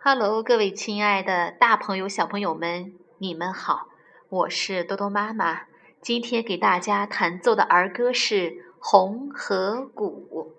哈喽各位亲爱的大朋友小朋友们你们好我是多多妈妈。今天给大家弹奏的儿歌是红河谷。